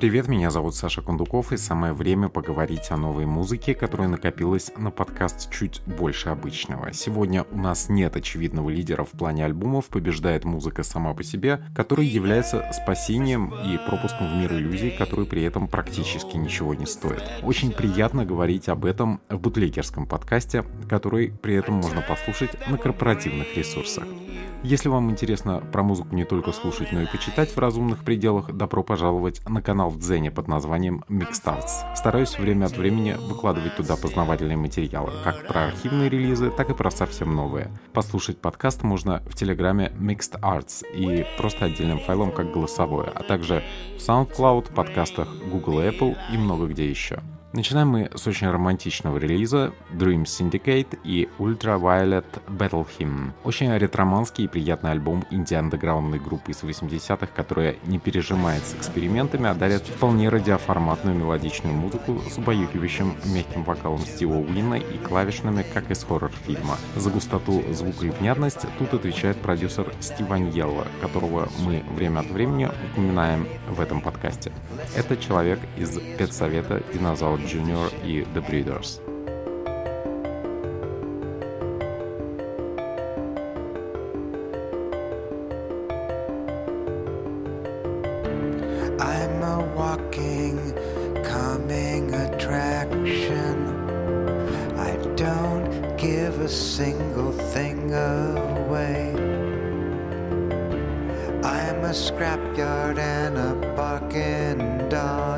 Привет, меня зовут Саша Кондуков, и самое время поговорить о новой музыке, которая накопилась на подкаст чуть больше обычного. Сегодня у нас нет очевидного лидера в плане альбомов, побеждает музыка сама по себе, которая является спасением и пропуском в мир иллюзий, который при этом практически ничего не стоит. Очень приятно говорить об этом в бутлегерском подкасте, который при этом можно послушать на корпоративных ресурсах. Если вам интересно про музыку не только слушать, но и почитать в разумных пределах, добро пожаловать на канал в Дзене под названием Mixtarts. Стараюсь время от времени выкладывать туда познавательные материалы, как про архивные релизы, так и про совсем новые. Послушать подкаст можно в телеграме Mixed Arts и просто отдельным файлом как голосовое, а также в SoundCloud, подкастах Google и Apple и много где еще. Начинаем мы с очень романтичного релиза Dream Syndicate и Ultraviolet Battle Hymn. Очень ретроманский и приятный альбом инди-андеграундной группы из 80-х, которая не пережимает с экспериментами, а дарит вполне радиоформатную мелодичную музыку с убаюкивающим мягким вокалом Стива Уинна и клавишными, как из хоррор-фильма. За густоту звука и внятность тут отвечает продюсер Стив Аньелло, которого мы время от времени упоминаем в этом подкасте. Это человек из педсовета «Динозавр Jr. и The Breeders. I'm a walking, coming attraction. I don't give a single thing away. I'm a scrapyard and a barking dog.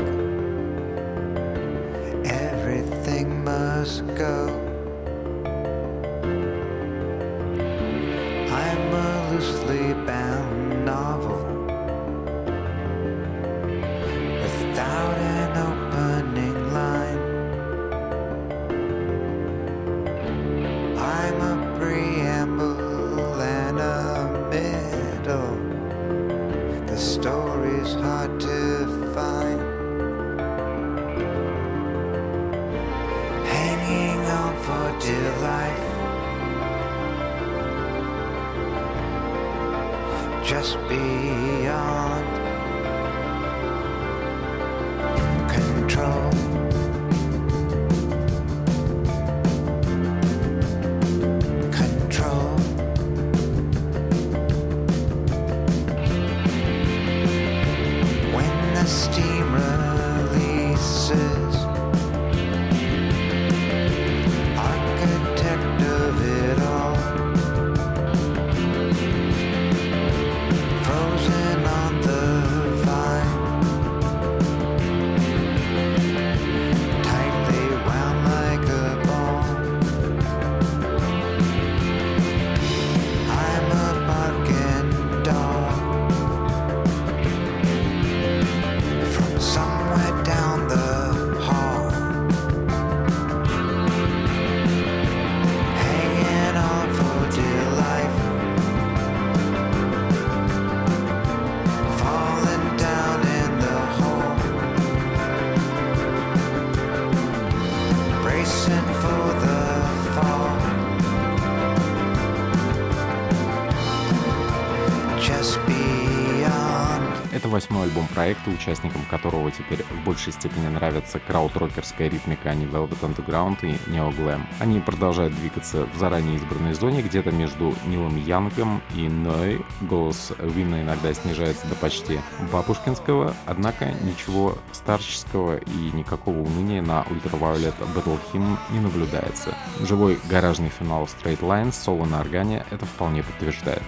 Проекта, участникам которого теперь в большей степени нравится краудрокерская ритмика, а не Velvet Underground и Glam. Они продолжают двигаться в заранее избранной зоне, где-то между Нилом Янгом и Ной. Голос Винна иногда снижается до почти бабушкинского, однако ничего старческого и никакого уныния на Ultraviolet Battle Hymn не наблюдается. Живой гаражный финал Straight Lines, соло на органе это вполне подтверждает.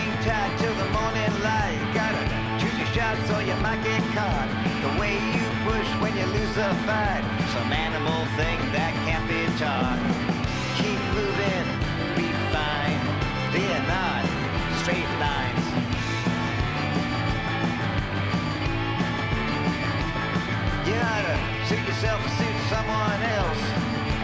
Hang tight till the morning light. Gotta choose your shots or you might get caught. The way you push when you lose a fight. Some animal thing that can't be taught. Keep moving, be fine. They're not straight lines. You oughta suit yourself or suit someone else.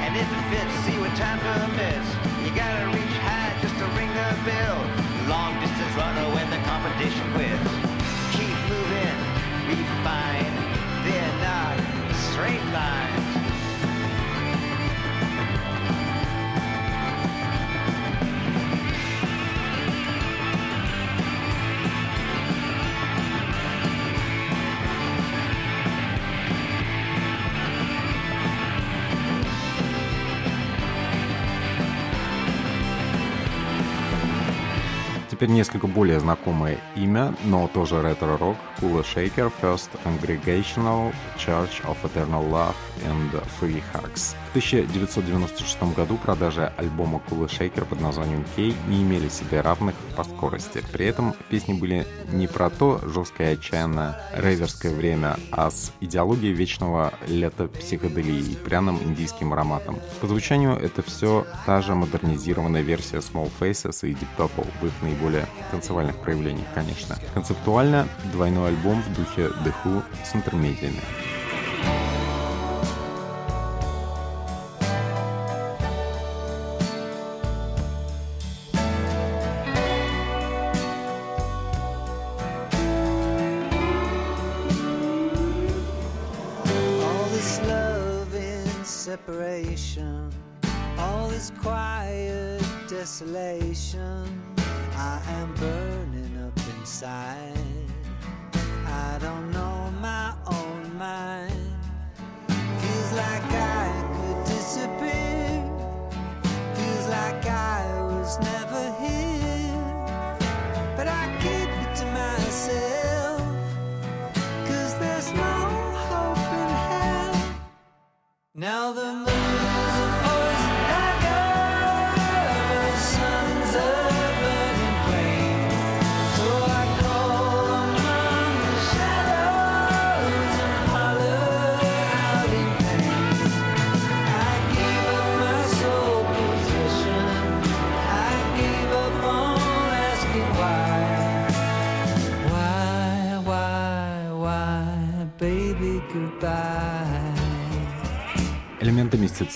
And if it fits, see what time permits. You gotta reach high just to ring the bell. Long distance runner when the competition quits. Keep moving, be fine. They're not straight lines. Теперь несколько более знакомое имя, но тоже ретро-рок. Cooler Shaker, First Congregational Church of Eternal Love and Free Hugs. В 1996 году продажи альбома Cooler Shaker под названием Key не имели себе равных по скорости. При этом песни были не про то жесткое отчаянное рейверское время, а с идеологией вечного лета психоделии и пряным индийским ароматом. По звучанию это все та же модернизированная версия Small Faces и Deep Purple в их наиболее танцевальных проявлениях, конечно. Концептуально двойной альбом в духе The Who с интермедиями.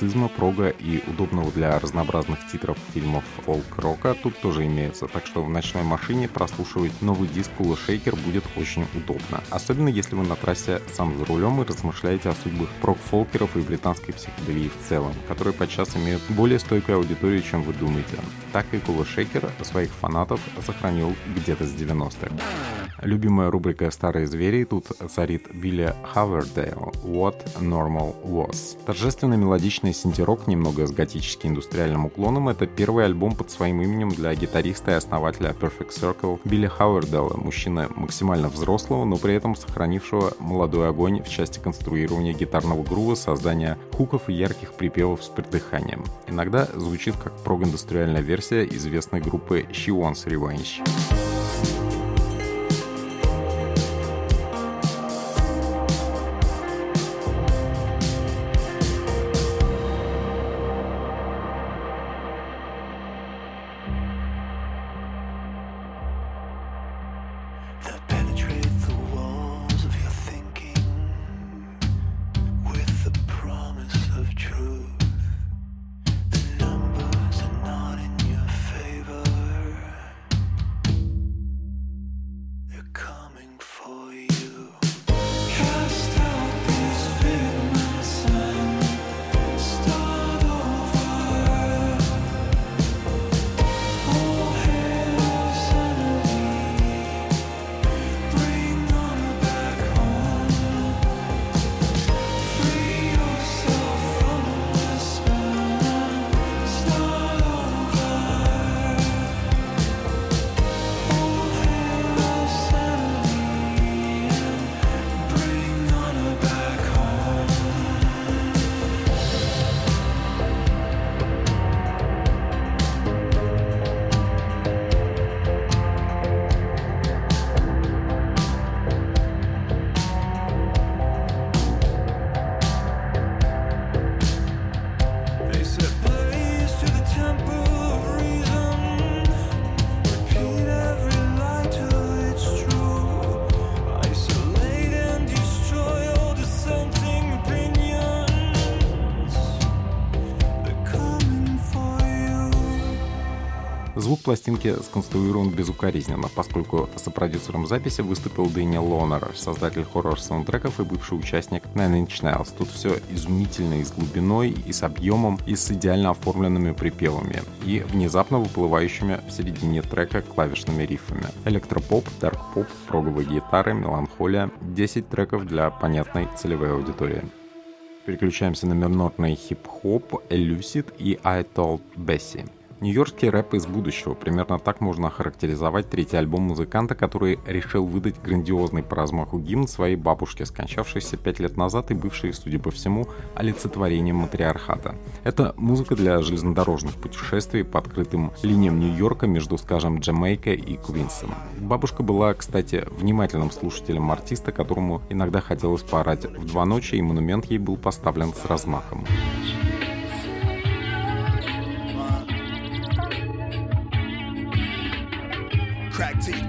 Мистицизма, прога и удобного для разнообразных титров фильмов фолк-рока тут тоже имеются, так что в ночной машине прослушивать новый диск Kula Shaker будет очень удобно. Особенно если вы на трассе сам за рулем и размышляете о судьбах прок-фолкеров и британской психоделии в целом, которые подчас имеют более стойкую аудиторию, чем вы думаете. Так и Kula Shaker своих фанатов сохранил где-то с 90-х. Любимая рубрика «Старые звери» тут царит Билли Хауэрдел «What Normal Was». Торжественно мелодичный синти-рок, немного с готически-индустриальным уклоном, это первый альбом под своим именем для гитариста и основателя Perfect Circle Билли Хауэрдела, мужчины максимально взрослого, но при этом сохранившего молодой огонь в части конструирования гитарного грува, создания хуков и ярких припевов с придыханием. Иногда звучит как прог-индустриальная версия известной группы She Wants Revenge. Пластинки сконструирован безукоризненно, поскольку сопродюсером записи выступил Дэниел Лонер, создатель хоррор-саундтреков и бывший участник Nine Inch Nails. Тут все изумительно и с глубиной, и с объемом, и с идеально оформленными припевами, и внезапно выплывающими в середине трека клавишными риффами. Электропоп, дарк-поп, проговые гитары, меланхолия, 10 треков для понятной целевой аудитории. Переключаемся на минорный хип-хоп, Elucid и I Told Bessie. Нью-Йоркский рэп из будущего. Примерно так можно охарактеризовать третий альбом музыканта, который решил выдать грандиозный по размаху гимн своей бабушке, скончавшейся пять лет назад и бывшей, судя по всему, олицетворением матриархата. Это музыка для железнодорожных путешествий по открытым линиям Нью-Йорка между, скажем, Джамайкой и Квинсом. Бабушка была, кстати, внимательным слушателем артиста, которому иногда хотелось поорать в два ночи, и монумент ей был поставлен с размахом.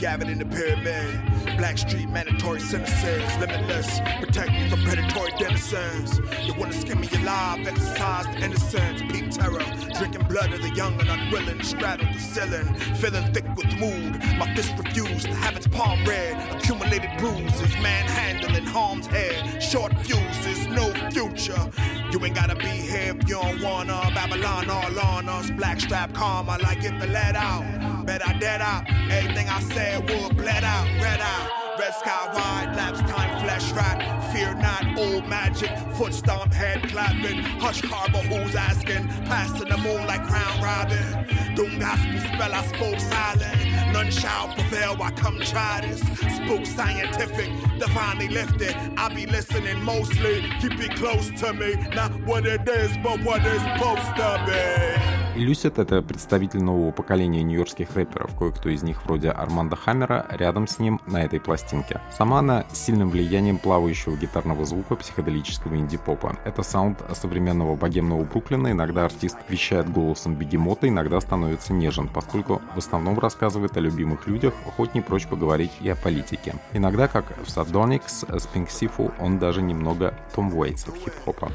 Gathered in the pyramid. Black street mandatory sentences, limitless. Protect me from predatory denizens. You wanna skin me alive, exercise the innocence. Peak terror, drinking blood of the young and unwilling. Straddle the ceiling, feeling thick with mood. My fist refused to have its palm red. Accumulated bruises, manhandling harm's head. Short fuses, no future. You ain't gotta be here if you don't wanna. Babylon all on us. Black strap I like it let out. Bet I dead out. Everything I said would bled out, red out. Red sky wide, lapse time, flesh rat. Fear not, old magic. Foot stomp, head clapping. Hush harbor, who's asking? Passing the moon like round robin. Doom gospel spell, I spoke silent. None shall prevail, I come try this. Spook scientific, divinely lifted. I be listening mostly. Keep it close to me. Not what it is, but what it's supposed to be. Люсит — это представитель нового поколения нью-йоркских рэперов, кое-кто из них вроде Армандо Хаммера рядом с ним на этой пластинке. Сама она с сильным влиянием плавающего гитарного звука психоделического инди-попа. Это саунд современного богемного Бруклина, иногда артист вещает голосом бегемота, иногда становится нежен, поскольку в основном рассказывает о любимых людях, хоть не прочь поговорить и о политике. Иногда, как в Садоникс с Пинксифу, он даже немного Том Уэйтс от хип-хопа.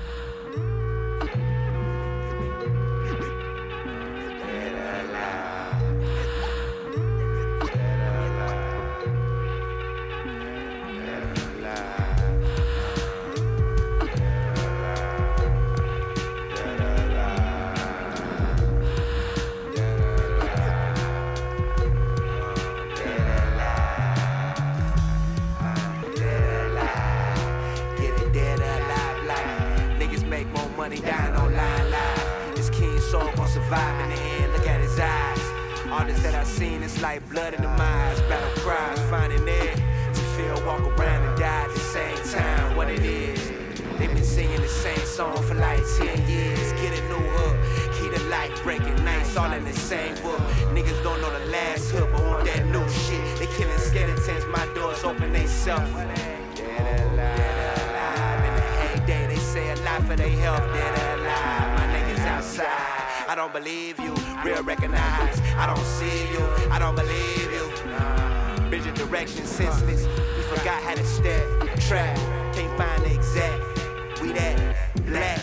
Get same book. Niggas don't know the last hook, but want that new shit. They killing skeletons, my doors open they self. Dead alive. In the heyday, they say a lot for their health. Dead alive. My niggas outside. I don't believe you. Real recognize. I don't see you. I don't believe you. Vision direction senseless. We forgot how to step. Trap. Can't find the exact. We that black.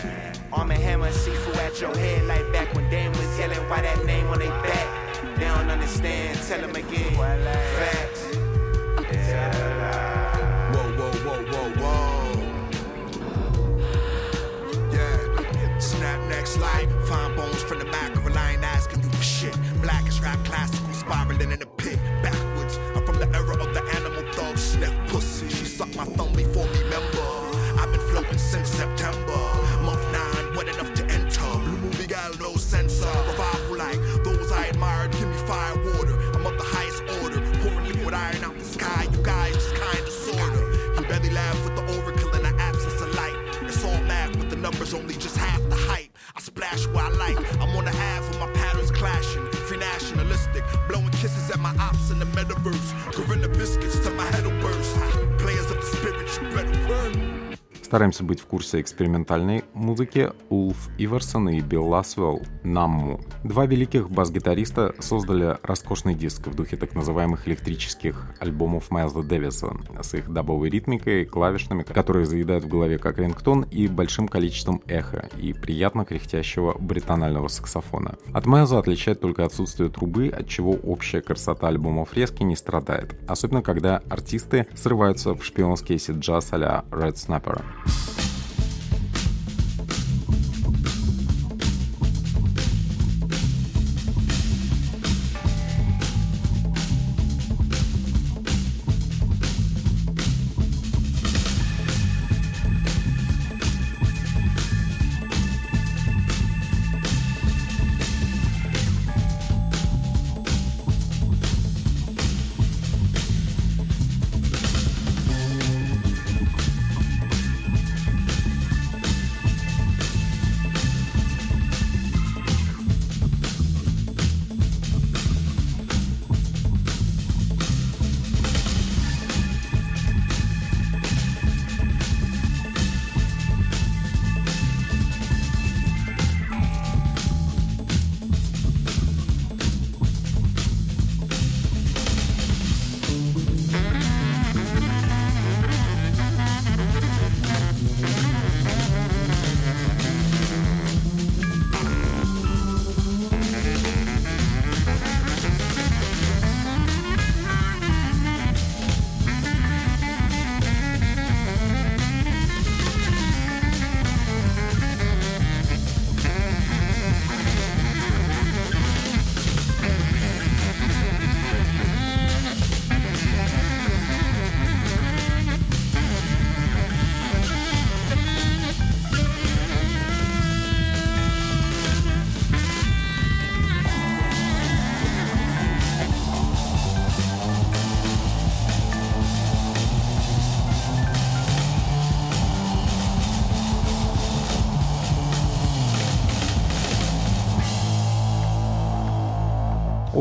Arm and hammer, seafood at your head like back when Dame was yelling why that name on their back. They don't understand. Tell them again. Facts. Whoa, whoa, whoa, whoa, whoa. Yeah. Snap next light. Find bones from the mackerel. I ain't asking you for shit. Black is rap classical, spiraling in ops in the metaverse. Gorilla biscuits till Стараемся быть в курсе экспериментальной музыки Улф Иверсон и Билл Ласвелл «Намму». Два великих бас-гитариста создали роскошный диск в духе так называемых электрических альбомов Майлза Дэвиса с их дабовой ритмикой, клавишными, которые заедают в голове как рингтон и большим количеством эха и приятно кряхтящего бритонального саксофона. От Майлза отличает только отсутствие трубы, от чего общая красота альбома фрески не страдает, особенно когда артисты срываются в шпионский сид-джаз а-ля Red Snapper. you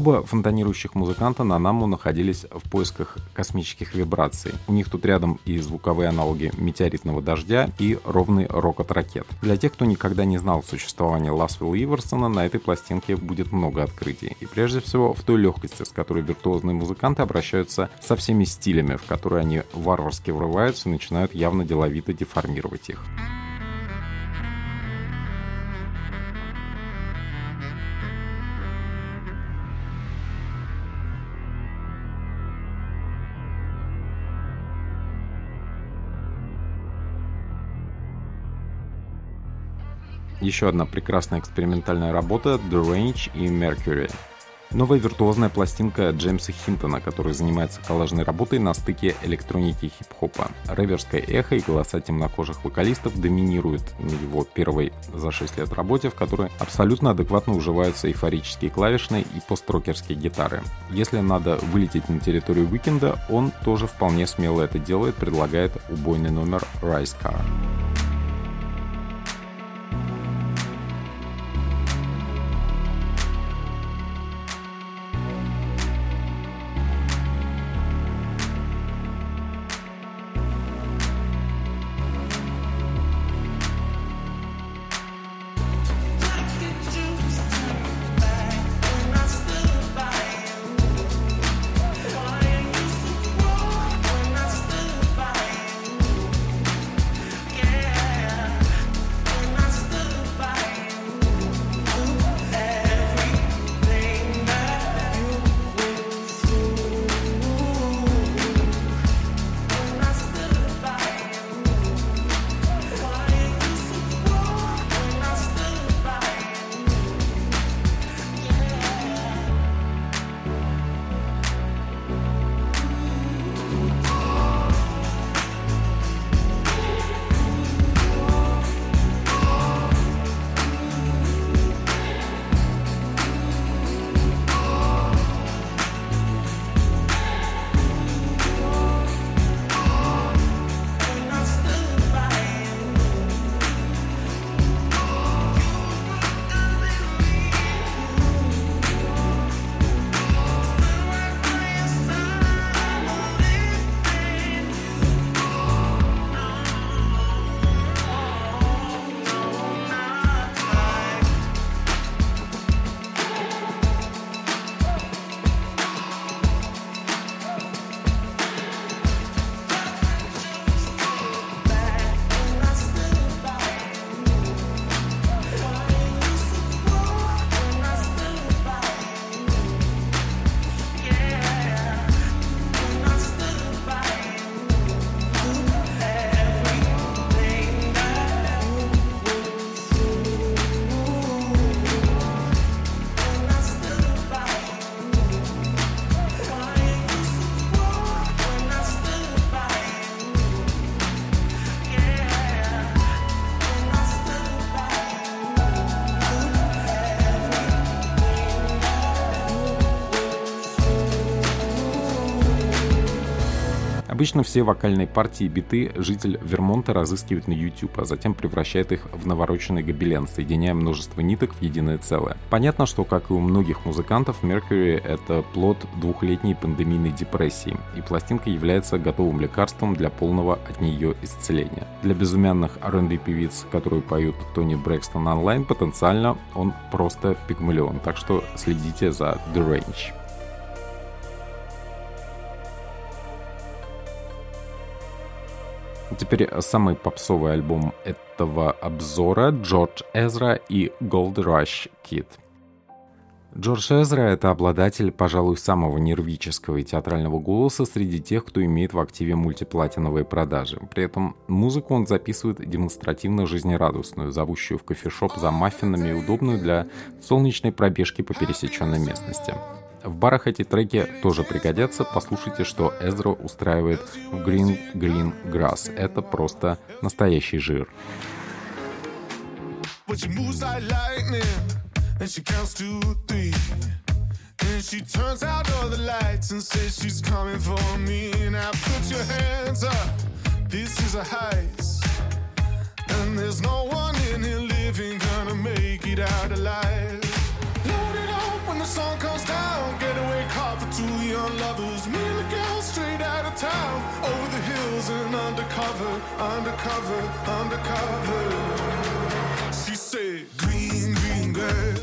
Оба фонтанирующих музыканта на Наму находились в поисках космических вибраций. У них тут рядом и звуковые аналоги метеоритного дождя, и ровный рокот ракет. Для тех, кто никогда не знал существования Ласвилла Иверсона, на этой пластинке будет много открытий. И прежде всего в той легкости, с которой виртуозные музыканты обращаются со всеми стилями, в которые они варварски врываются и начинают явно деловито деформировать их. Еще одна прекрасная экспериментальная работа The Range и Mercury. Новая виртуозная пластинка Джеймса Хинтона, который занимается коллажной работой на стыке электроники и хип-хопа. Реверское эхо и голоса темнокожих вокалистов доминируют на его первой за 6 лет работе, в которой абсолютно адекватно уживаются эйфорические клавишные и построкерские гитары. Если надо вылететь на территорию Уикенда, он тоже вполне смело это делает, предлагает убойный номер Rise Car. Обычно все вокальные партии биты житель Вермонта разыскивает на YouTube, а затем превращает их в навороченный гобелен, соединяя множество ниток в единое целое. Понятно, что, как и у многих музыкантов, Mercury — это плод двухлетней пандемийной депрессии, и пластинка является готовым лекарством для полного от нее исцеления. Для безумянных R&B певиц, которые поют Тони Брэкстон онлайн, потенциально он просто пигмалион, так что следите за The Range. Теперь самый попсовый альбом этого обзора Джордж Эзра и Gold Rush Kid. Джордж Эзра — это обладатель, пожалуй, самого нервического и театрального голоса среди тех, кто имеет в активе мультиплатиновые продажи. При этом музыку он записывает демонстративно жизнерадостную, зовущую в кофешоп за маффинами и удобную для солнечной пробежки по пересеченной местности. В барах эти треки тоже пригодятся. Послушайте, что Эзро устраивает в Green Green Grass. Это просто настоящий жир. And she counts to three. And she turns out all the lights and says she's coming for me. Now put your hands up. This is a heist. And there's no one in here living gonna make it out alive. when the sun comes down. Getaway car for two young lovers. Me and the girl straight out of town. Over the hills and undercover, undercover, undercover. She said, Green, green girl.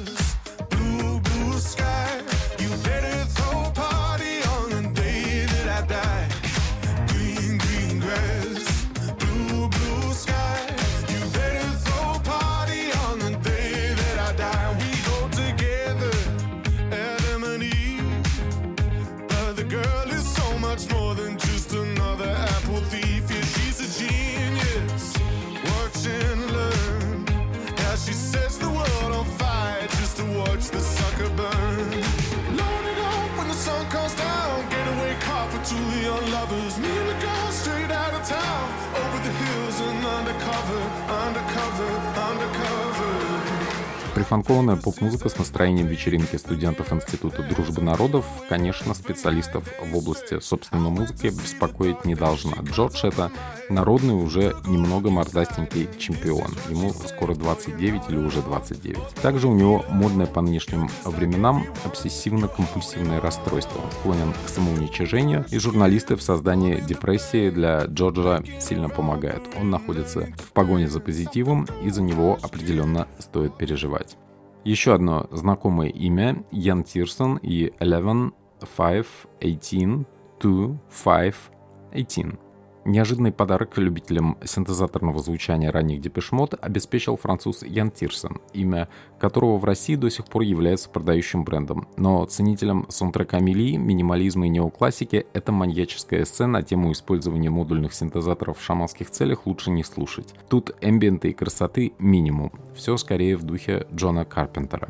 Прифанкованная поп-музыка с настроением вечеринки студентов Института дружбы народов, конечно, специалистов в области собственной музыки беспокоить не должна. Джордж — это народный уже немного мордастенький чемпион. Ему скоро 29 или уже 29. Также у него модное по нынешним временам обсессивно-компульсивное расстройство. Он склонен к самоуничижению, и журналисты в создании депрессии для Джорджа сильно помогают. Он находится в погоне за позитивом, и за него определенно стоит переживать. Еще одно знакомое имя — Ян Тирсон и Eleven, Five, Eighteen, Two, Five, Eighteen. Неожиданный подарок любителям синтезаторного звучания ранних депешмот обеспечил француз Ян Тирсон, имя которого в России до сих пор является продающим брендом. Но ценителям саундтрека Амелии, минимализма и неоклассики эта маньяческая сцена на тему использования модульных синтезаторов в шаманских целях лучше не слушать. Тут эмбиента и красоты минимум. Все скорее в духе Джона Карпентера.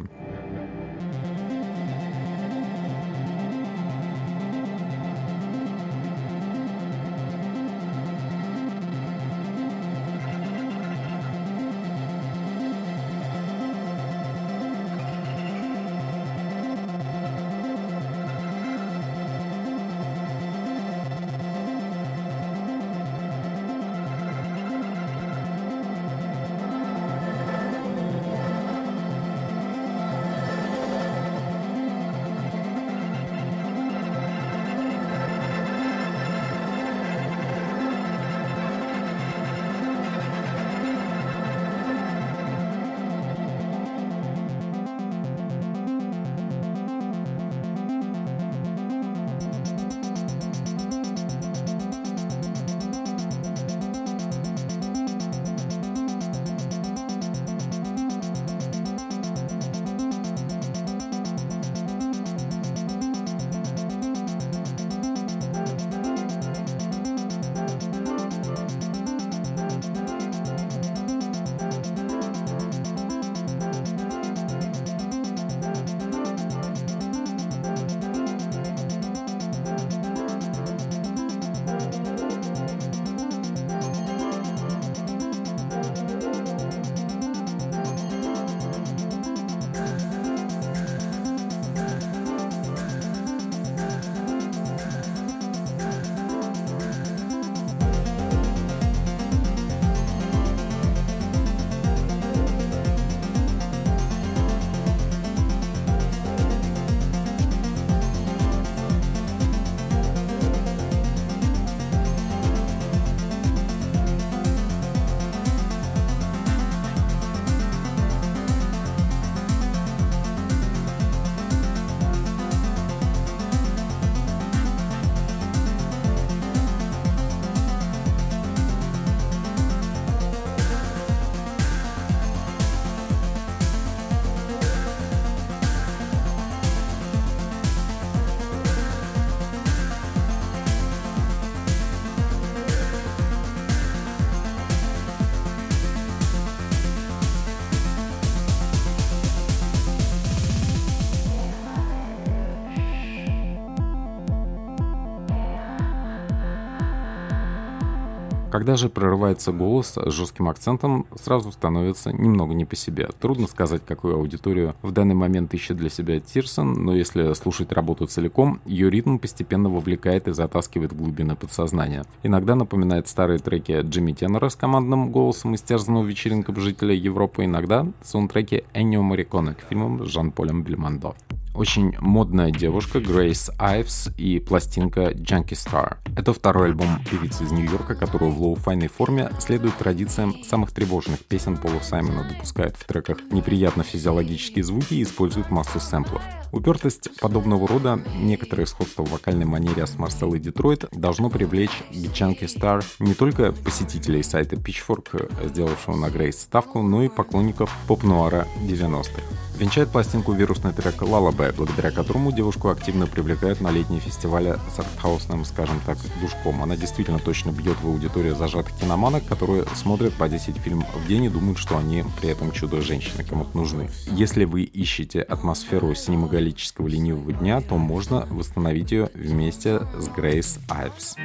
Когда же прорывается голос с жестким акцентом, сразу становится немного не по себе. Трудно сказать, какую аудиторию в данный момент ищет для себя Тирсен, но если слушать работу целиком, ее ритм постепенно вовлекает и затаскивает в глубины подсознания. Иногда напоминает старые треки Джимми Тенора с командным голосом истерзанного вечеринками жителя Европы, иногда саундтреки Эннио Морриконе к фильмам с Жан-Полем Бельмондо. Очень модная девушка Грейс Айвс и пластинка Janky Star. Это второй альбом певицы из Нью-Йорка, которая в лоу-файной форме следует традициям самых тревожных песен Пола Саймона, допускает в треках неприятно физиологические звуки и использует массу сэмплов. Упертость подобного рода, некоторое сходство в вокальной манере с Марселой Детройт должно привлечь к Junkie Star не только посетителей сайта Pitchfork, сделавшего на Грейс ставку, но и поклонников поп-нуара 90-х. Венчает пластинку вирусный трек «Lullaby», благодаря которому девушку активно привлекают на летние фестивали с артхаусным, скажем так, душком. Она действительно точно бьет в аудиторию зажатых киноманок, которые смотрят по 10 фильмов в день и думают, что они при этом чудо-женщины кому-то нужны. Если вы ищете атмосферу синемагалического ленивого дня, то можно восстановить ее вместе с Грейс Айвс.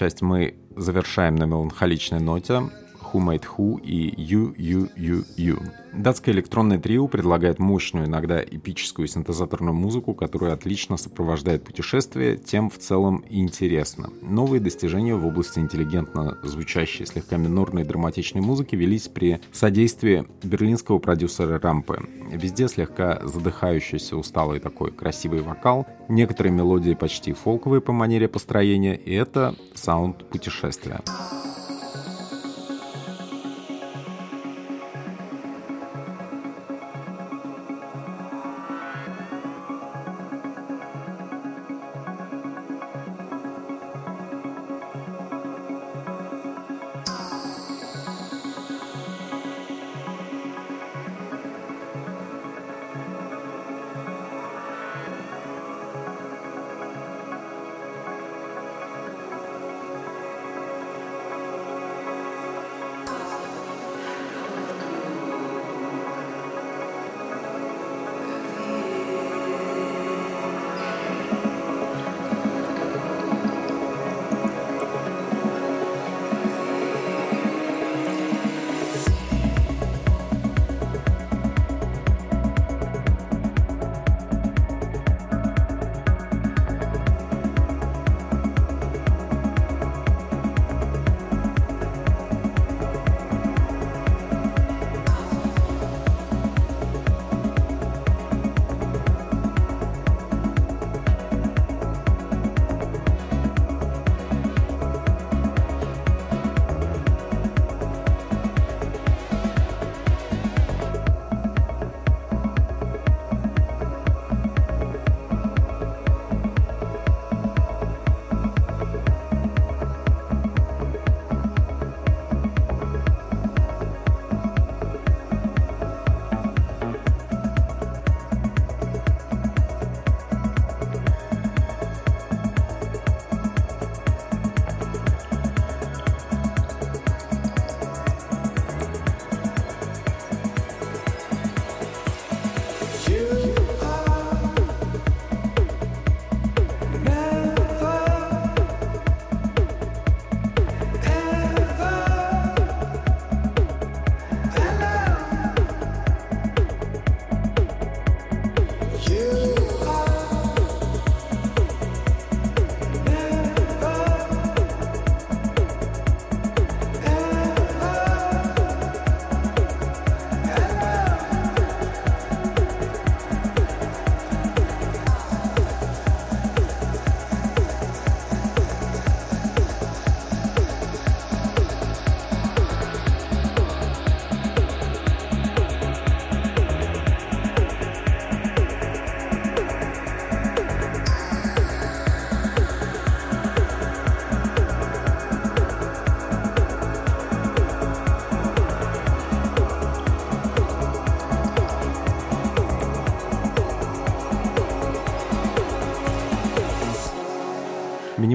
Часть мы завершаем на меланхоличной ноте. Who Made Who и You, You, You, You. Датское электронное трио предлагает мощную, иногда эпическую синтезаторную музыку, которая отлично сопровождает путешествие, тем в целом интересно. Новые достижения в области интеллигентно звучащей, слегка минорной драматичной музыки велись при содействии берлинского продюсера Рампы. Везде слегка задыхающийся, усталый такой красивый вокал, некоторые мелодии почти фолковые по манере построения, и это саунд путешествия.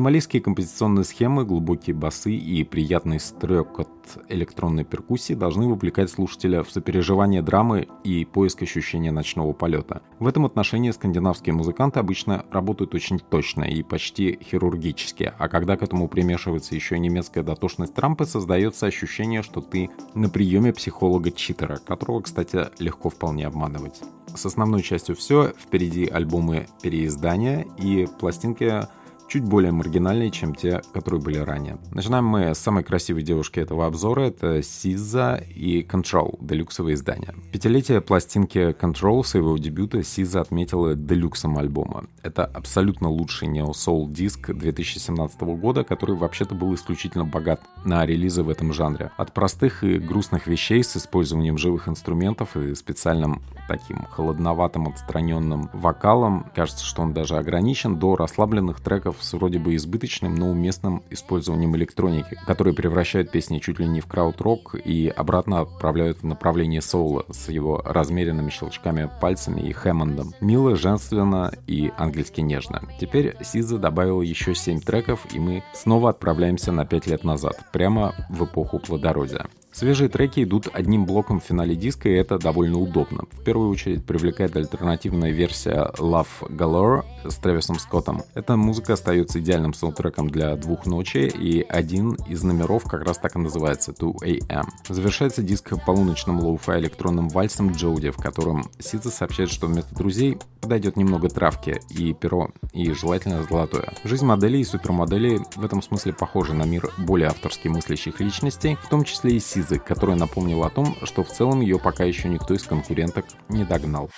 Минималистские композиционные схемы, глубокие басы и приятный стрекот электронной перкуссии должны вовлекать слушателя в сопереживание драмы и поиск ощущения ночного полета. В этом отношении скандинавские музыканты обычно работают очень точно и почти хирургически, а когда к этому примешивается еще немецкая дотошность Трампа, создается ощущение, что ты на приеме психолога-читера, которого, кстати, легко вполне обманывать. С основной частью все, впереди альбомы переиздания и пластинки чуть более маргинальные, чем те, которые были ранее. Начинаем мы с самой красивой девушки этого обзора. Это Сиза и Control, делюксовое издание. Пятилетие пластинки Control своего дебюта Сиза отметила делюксом альбома. Это абсолютно лучший нео-соул диск 2017 года, который вообще-то был исключительно богат на релизы в этом жанре. От простых и грустных вещей с использованием живых инструментов и специальным таким холодноватым отстраненным вокалом, кажется, что он даже ограничен, до расслабленных треков с вроде бы избыточным, но уместным использованием электроники, которые превращают песни чуть ли не в крауд-рок и обратно отправляют в направление соула с его размеренными щелчками пальцами и Хэммондом. Мило, женственно и ангельски нежно. Теперь SZA добавила еще 7 треков, и мы снова отправляемся на 5 лет назад, прямо в эпоху плодородия. Свежие треки идут одним блоком в финале диска, и это довольно удобно. В первую очередь привлекает альтернативная версия Love Galore с Трэвисом Скоттом. Эта музыка остается идеальным саундтреком для двух ночи, и один из номеров как раз так и называется 2 AM. Завершается диск полуночным lo-fi электронным вальсом Jodie, в котором SZA сообщает, что вместо друзей подойдет немного травки и перо, и желательно золотое. Жизнь моделей и супермоделей в этом смысле похожа на мир более авторски мыслящих личностей, в том числе и SZA Лизы, которая напомнила о том, что в целом ее пока еще никто из конкуренток не догнал.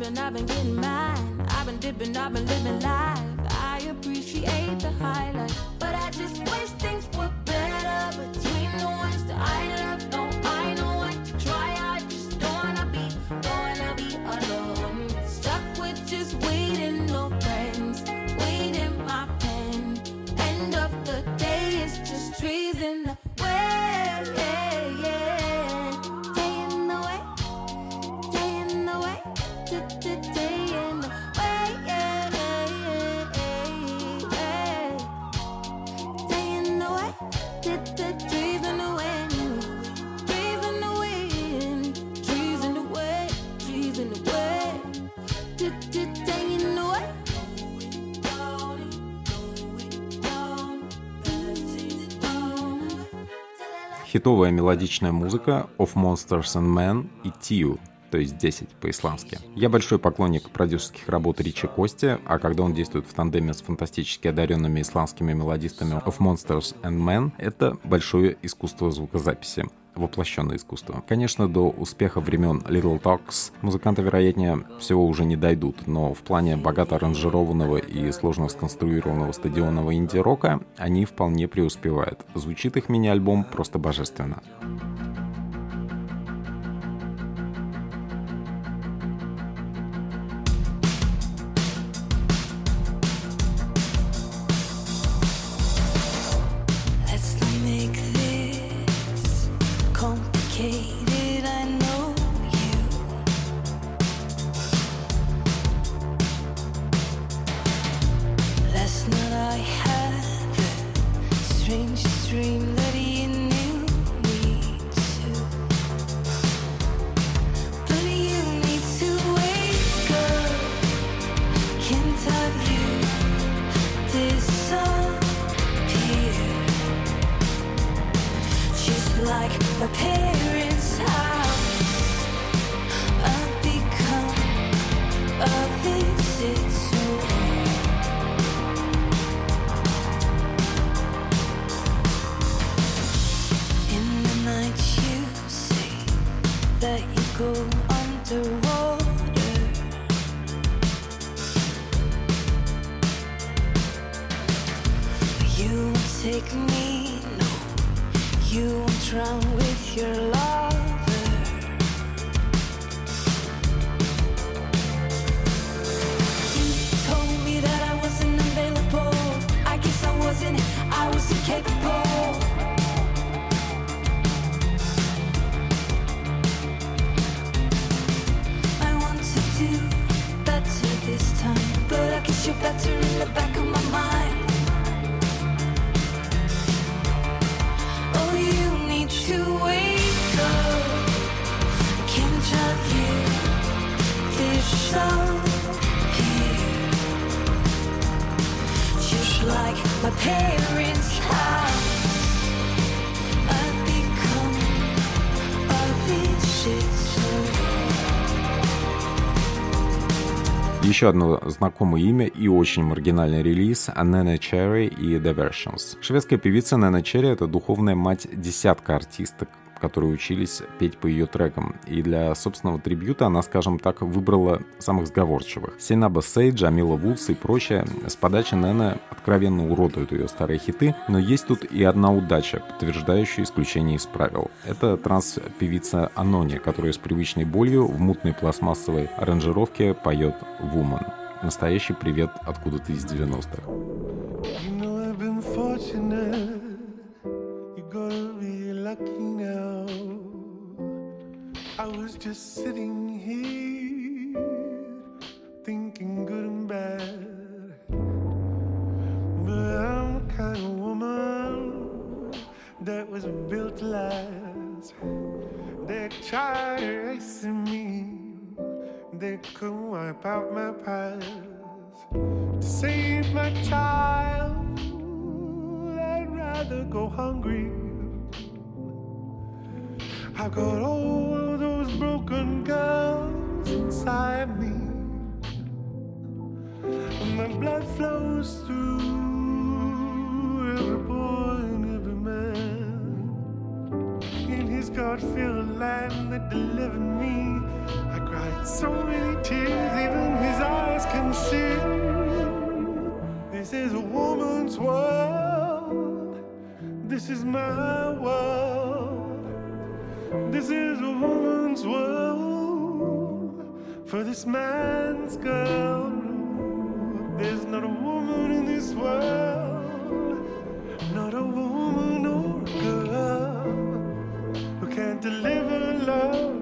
Tripping, I've been getting mine. I've been dipping, I've been living life. I appreciate the highlight, but I just wish things хитовая мелодичная музыка Of Monsters and Men и Tiu, то есть 10 по-исландски. Я большой поклонник продюсерских работ Ричи Кости, а когда он действует в тандеме с фантастически одаренными исландскими мелодистами Of Monsters and Men, это большое искусство звукозаписи воплощенное искусство. Конечно, до успеха времен Little Talks музыканты, вероятнее всего, уже не дойдут, но в плане богато аранжированного и сложно сконструированного стадионного инди-рока они вполне преуспевают. Звучит их мини-альбом просто божественно. Еще одно знакомое имя и очень маргинальный релиз Nana Cherry и The Versions. Шведская певица Nana Cherry — это духовная мать десятка артисток, которые учились петь по ее трекам. И для собственного трибюта она, скажем так, выбрала самых сговорчивых. Сейнаба Сей, Джамила Вудс и прочее. С подачи Нэна откровенно уродуют ее старые хиты, но есть тут и одна удача, подтверждающая исключение из правил. Это транс-певица Анони, которая с привычной болью в мутной пластмассовой аранжировке поет «Woman». Настоящий привет откуда-то из 90-х. You know Lucky now. I was just sitting here, thinking good and bad. But I'm the kind of woman that was built to last. They tried erasing me. They couldn't wipe out my past to save my child. I'd rather go hungry. I've got all those broken girls inside me. And my blood flows through every boy and every man. In his God filled land that delivered me, I cried so many tears, even his eyes can see. This is a woman's world. This is my world. This is a woman's world. For this man's girl. There's not a woman in this world. Not a woman or a girl who can't deliver love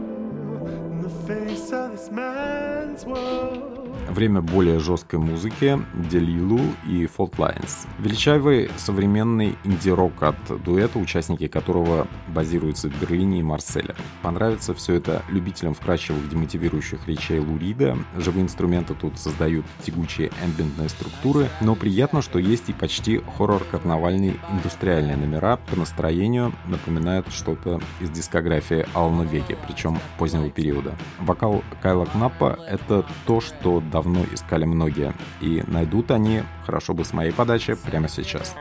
in the face of this man's world. Время более жесткой музыки, Делилу и Fault Lines. Величавый современный инди-рок от дуэта, участники которого базируются в Берлине и Марселе. Понравится все это любителям вкрадчивых демотивирующих речей Лурида. Живые инструменты тут создают тягучие эмбиентные структуры, но приятно, что есть и почти хоррор-карнавальные индустриальные номера по настроению напоминают что-то из дискографии Алана Веги, причем позднего периода. Вокал Кайла Кнаппа — это то, что давно искали многие, и найдут они, хорошо бы с моей подачи, прямо сейчас.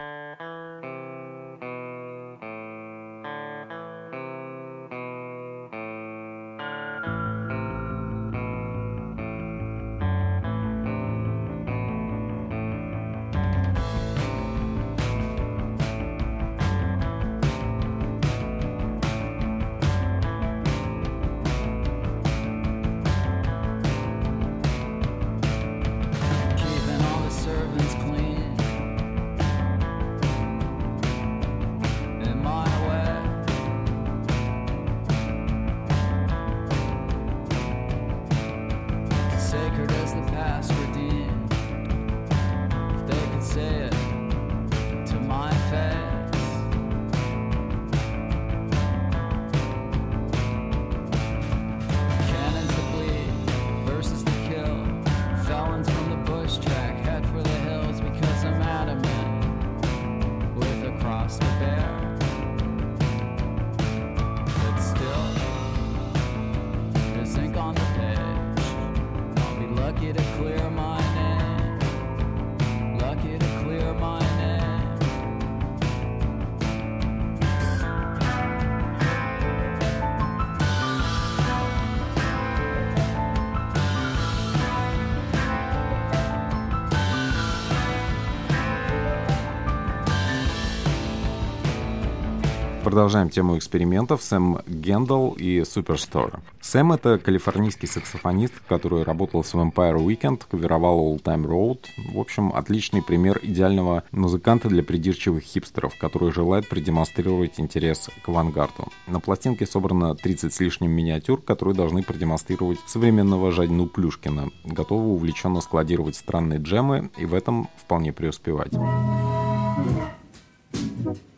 Продолжаем тему экспериментов. Сэм Гендал и Superstore. Сэм — это калифорнийский саксофонист, который работал с Vampire Weekend, каверовал All Time Road. В общем, отличный пример идеального музыканта для придирчивых хипстеров, который желает продемонстрировать интерес к авангарду. На пластинке собрано 30 с лишним миниатюр, которые должны продемонстрировать современного Жадьну Плюшкина, готового увлеченно складировать странные джемы и в этом вполне преуспевать.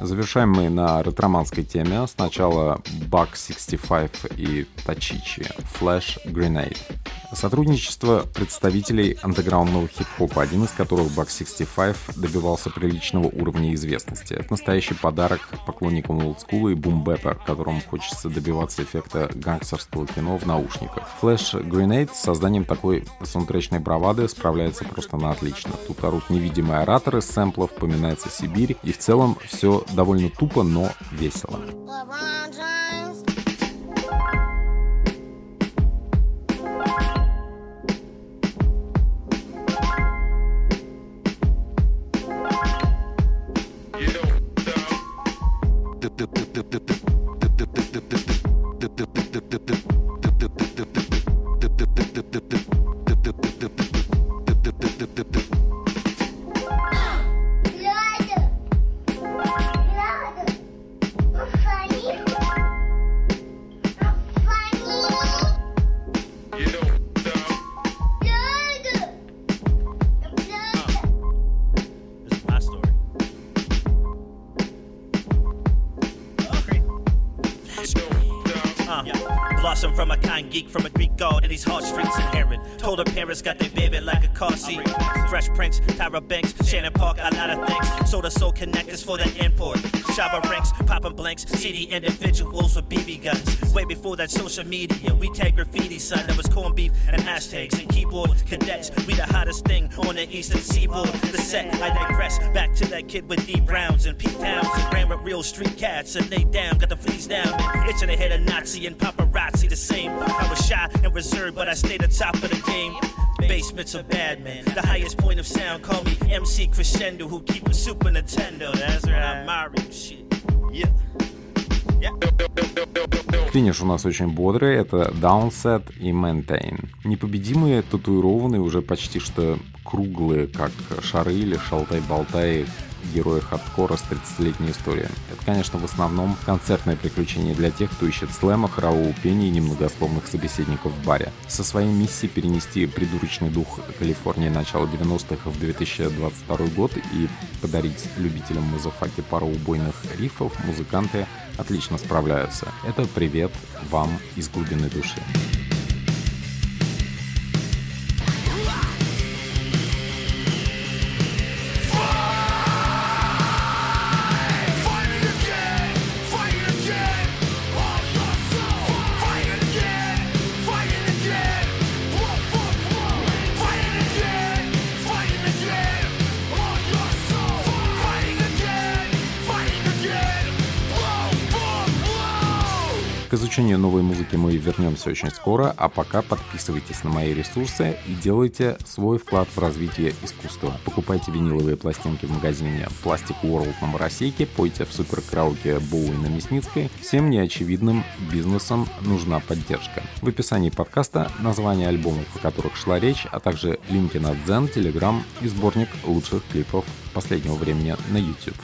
Завершаем мы на ретроманской теме. Сначала Buck 65 и Тачичи Flash Grenade. Сотрудничество представителей андеграундного хип-хопа, один из которых Buck 65 добивался приличного уровня известности. Это настоящий подарок поклонникам олдскула и бумбэпа, которым хочется добиваться эффекта гангстерского кино в наушниках. Flash Grenade с созданием такой саундтречной бравады справляется просто на отлично. Тут орут невидимые ораторы сэмплов, поминается Сибирь, и в целом все довольно тупо, но весело. This blanks, individuals with BB guns. Way before that social media, we tag graffiti, son. There was corned beef and hashtags and keyboard cadets. We the hottest thing on the eastern seaboard. The set, I digress. Back to that kid with D Browns and Pete Downs and ran with real street cats and they down, got the fleas down. Itching to hit a Nazi and paparazzi the same. I was shy and reserved, but I stayed atop of the game. Basements are bad, man. The highest point of sound, call me MC Crescendo, who keep a Super Nintendo. That's right, Mario shit. Финиш у нас очень бодрый, это Downset и Maintain. Непобедимые, татуированные, уже почти что круглые, как шары или шалтай-болтай герои хардкора с 30-летней историей. Это, конечно, в основном концертное приключение для тех, кто ищет слэма, хорового пения и немногословных собеседников в баре. Со своей миссией перенести придурочный дух Калифорнии начала 90-х в 2022 год и подарить любителям мазафаки пару убойных рифов, музыканты отлично справляются. Это привет вам из глубины души. Мы вернемся очень скоро, а пока подписывайтесь на мои ресурсы и делайте свой вклад в развитие искусства. Покупайте виниловые пластинки в магазине Plastic World на Моросейке, пойте в суперкрауке Боуи на Мясницкой. Всем неочевидным бизнесам нужна поддержка. В описании подкаста название альбомов, о которых шла речь, а также линки на Дзен, Telegram и сборник лучших клипов последнего времени на YouTube.